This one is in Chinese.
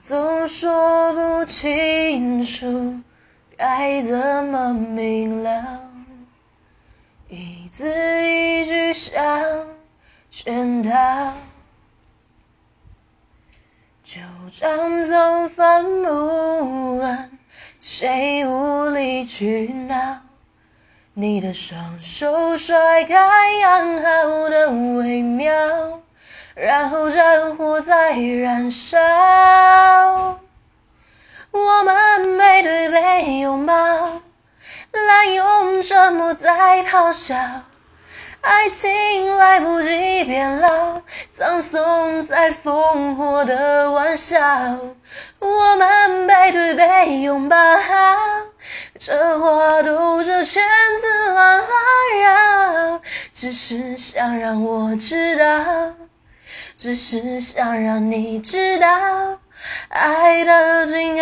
总说不清楚该怎么明了，一字一句像圈套，旧账总翻不完，谁无理取闹？你的双手甩开养好的微妙。然后战火在燃烧，我们背对背拥抱，滥用沉默在咆哮，爱情来不及变老，葬送在烽火的玩笑。我们背对背拥抱，这话兜着圈子乱乱绕，只是想让我知道。只是想让你知道，爱的尽